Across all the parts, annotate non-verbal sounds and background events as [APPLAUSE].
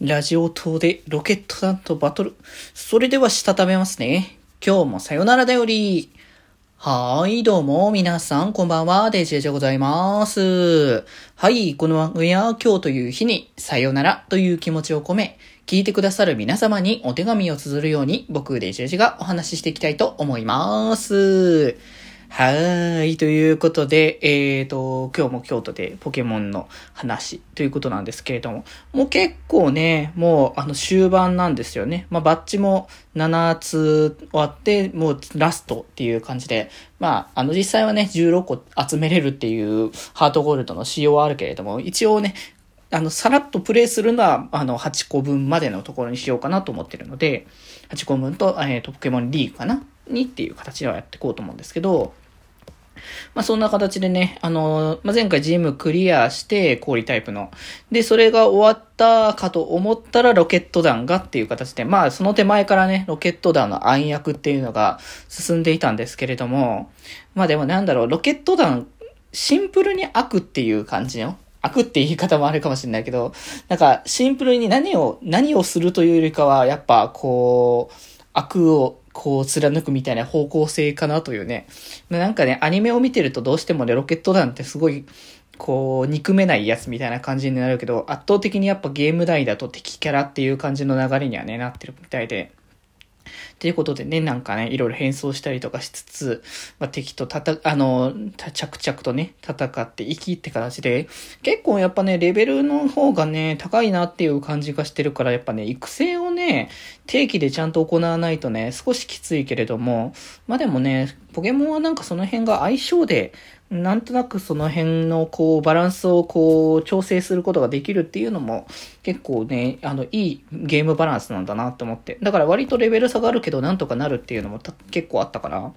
ラジオ島でロケット団とバトル。それではしたためますね。今日もさよならだより。はーい、どうも、皆さん、こんばんは、デジェジでございます。はい、この番組は今日という日に、さよならという気持ちを込め、聞いてくださる皆様にお手紙を綴るように、僕、デジェジがお話ししていきたいと思います。はい。ということで、えっ、ー、と、今日も京都でポケモンの話ということなんですけれども、もう結構ね、もうあの終盤なんですよね。まあバッチも7つ終わって、もうラストっていう感じで、まああの実際はね、16個集めれるっていうハートゴールドの仕様はあるけれども、一応ね、あの、さらっとプレイするのは、あの、8個分までのところにしようかなと思ってるので、8個分と、えっ、ー、と、ポケモンリーグかなにっていう形ではやっていこうと思うんですけど、まあそんな形でね、あの、まあ、前回ジムクリアして氷タイプの。で、それが終わったかと思ったらロケット弾がっていう形で、まあその手前からね、ロケット弾の暗躍っていうのが進んでいたんですけれども、まあでもなんだろう、ロケット弾、シンプルに悪っていう感じの、悪って言い方もあるかもしれないけど、なんかシンプルに何を、何をするというよりかは、やっぱこう、悪をこう貫くみたいな方向性かなというね。なんかね、アニメを見てるとどうしてもね、ロケット団ってすごい、こう、憎めないやつみたいな感じになるけど、圧倒的にやっぱゲーム内だと敵キャラっていう感じの流れにはね、なってるみたいで。ということでね、なんかね、いろいろ変装したりとかしつつ、まあ、敵とたた、あの、着々とね、戦っていきって形で、結構やっぱね、レベルの方がね、高いなっていう感じがしてるから、やっぱね、育成をね、定期でちゃんと行わないとね、少しきついけれども、まあでもね、ポケモンはなんかその辺が相性で、なんとなくその辺のこうバランスをこう調整することができるっていうのも結構ね、あのいいゲームバランスなんだなと思って。だから割とレベル差があるけどなんとかなるっていうのも結構あったかな。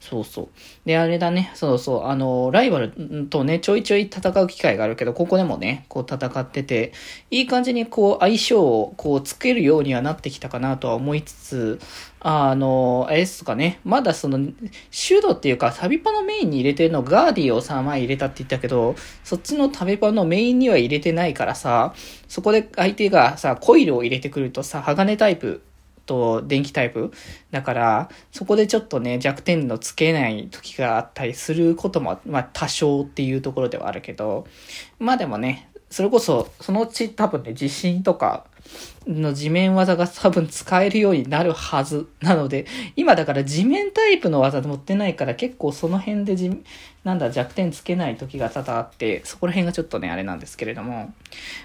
そうそう。で、あれだね、そうそう、あの、ライバルとね、ちょいちょい戦う機会があるけど、ここでもね、こう戦ってて、いい感じにこう相性をこうつけるようにはなってきたかなとは思いつつ、あの、あれですかね、まだその、シュドっていうか、サビパのメインに入れてるのガーディをさ、前入れたって言ったけど、そっちのタビパのメインには入れてないからさ、そこで相手がさ、コイルを入れてくるとさ、鋼タイプと電気タイプだから、そこでちょっとね、弱点のつけない時があったりすることも、まあ多少っていうところではあるけど、まあでもね、それこそ、そのうち多分ね、地震とか、の地面技が多分使えるようになるはず。なので、今だから地面タイプの技持ってないから結構その辺でじ、なんだ、弱点つけない時が多々あって、そこら辺がちょっとね、あれなんですけれども、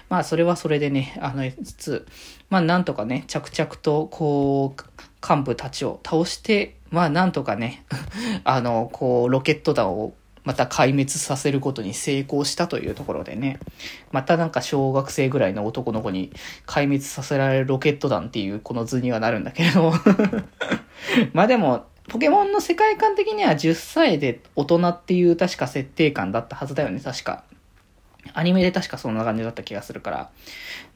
まあそれはそれでね、あの、つつ、まあなんとかね、着々とこう、幹部たちを倒して、まあなんとかね、[LAUGHS] あの、こう、ロケット弾をまた壊滅させることに成功したというところでね、またなんか小学生ぐらいの男の子に壊滅させられるロケット弾っていうこの図にはなるんだけれど [LAUGHS] まあでも、ポケモンの世界観的には10歳で大人っていう確か設定感だったはずだよね、確か。アニメで確かそんな感じだった気がするから。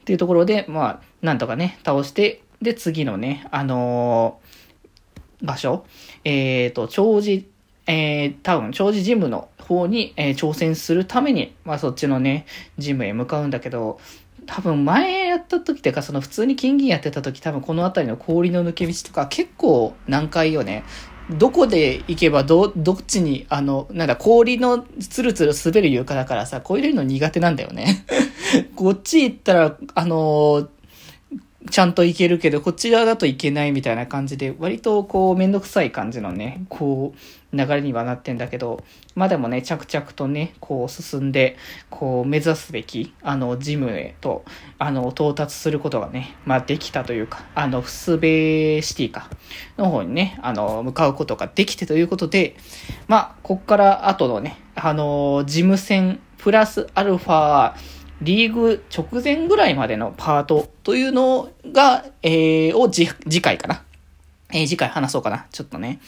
っていうところで、まあ、なんとかね、倒して、で、次のね、あのー、場所、えっ、ー、と、長寿えー、多分、長寿ジムの方に、えー、挑戦するために、まあそっちのね、ジムへ向かうんだけど、多分前やった時っていうか、その普通に金銀やってた時多分この辺りの氷の抜け道とか結構難解よね。どこで行けばど、どっちに、あの、なんだ、氷のツルツル滑る床だからさ、こういうの苦手なんだよね。[LAUGHS] こっち行ったら、あのーちゃんといけるけど、こちらだといけないみたいな感じで、割とこう、めんどくさい感じのね、こう、流れにはなってんだけど、まあでもね、着々とね、こう進んで、こう、目指すべき、あの、ジムへと、あの、到達することがね、まあできたというか、あの、フスベシティか、の方にね、あの、向かうことができてということで、まあ、こっから後のね、あの、事務戦、プラスアルファ、リーグ直前ぐらいまでのパートというのが、えー、を次回かな。えー、次回話そうかな。ちょっとね。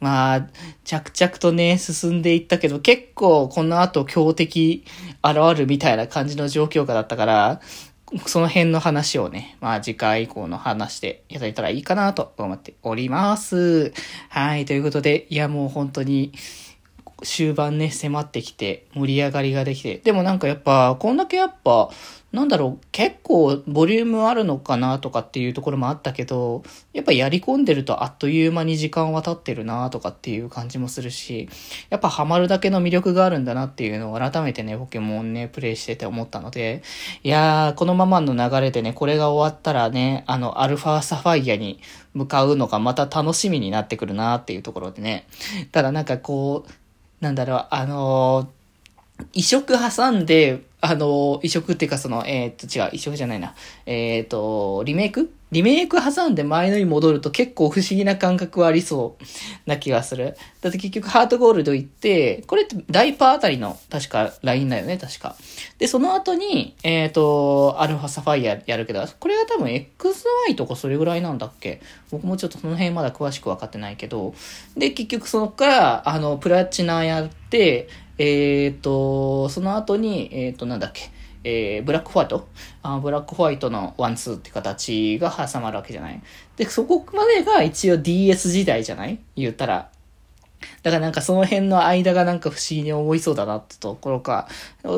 まあ、着々とね、進んでいったけど、結構この後強敵現るみたいな感じの状況下だったから、その辺の話をね、まあ次回以降の話でいただいたらいいかなと思っております。はい、ということで、いやもう本当に、終盤ね、迫ってきて、盛り上がりができて。でもなんかやっぱ、こんだけやっぱ、なんだろう、結構ボリュームあるのかなとかっていうところもあったけど、やっぱやり込んでるとあっという間に時間は経ってるなとかっていう感じもするし、やっぱハマるだけの魅力があるんだなっていうのを改めてね、ポケモンね、プレイしてて思ったので、いやー、このままの流れでね、これが終わったらね、あの、アルファサファイアに向かうのがまた楽しみになってくるなっていうところでね。ただなんかこう、なんだろう、あのー、移植挟んで、あの、移植っていうかその、えー、っと、違う、移植じゃないな。え、っと、リメイクリメイク挟んで前のに戻ると結構不思議な感覚はありそうな気がする。だって結局ハートゴールド行って、これってダイパーあたりの確かラインだよね、確か。で、その後に、えっ、と、アルファサファイアやるけど、これが多分 XY とかそれぐらいなんだっけ？僕もちょっとその辺まだ詳しくわかってないけど。で、結局そのから、あの、プラチナやって、えっ、と、その後に、えっ、と、なんだっけ？えー、ブラックホワイト？あブラックホワイトのワンツーって形が挟まるわけじゃない。で、そこまでが一応 DS 時代じゃない？言ったら。だからなんかその辺の間がなんか不思議に思いそうだなってところか、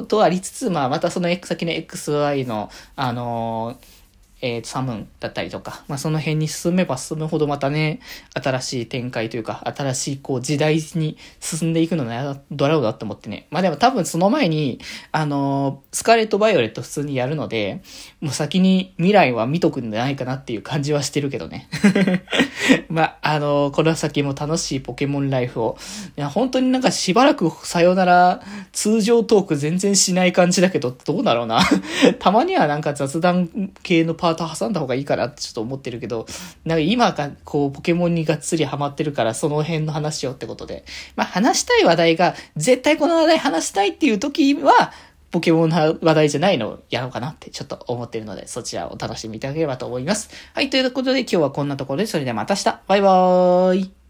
とありつつ、まあまたその先の XY の、あのーえー、サムンだったりとか、まあ、その辺に進めば進むほどまたね、新しい展開というか、新しいこう時代に進んでいくのだドラゴだって思ってね。まあ、でも多分その前に、あのー、スカーレット・バイオレット普通にやるので、もう先に未来は見とくんじゃないかなっていう感じはしてるけどね。[LAUGHS] まあ、あのー、この先も楽しいポケモンライフを、いや、本当になんかしばらくさよなら通常トーク全然しない感じだけど、どうだろうな。[LAUGHS] たまにはなんか雑談系のパーート挟んだ方がいいかなってちょっと思ってるけど、なんか今がこうポケモンにがっつりハマってるからその辺の話をってことで。まあ話したい話題が絶対この話題話したいっていう時は、ポケモンの話題じゃないのをやろうかなってちょっと思ってるので、そちらをお楽しみいただければと思います。はい、ということで今日はこんなところで、それではまた明日バイバーイ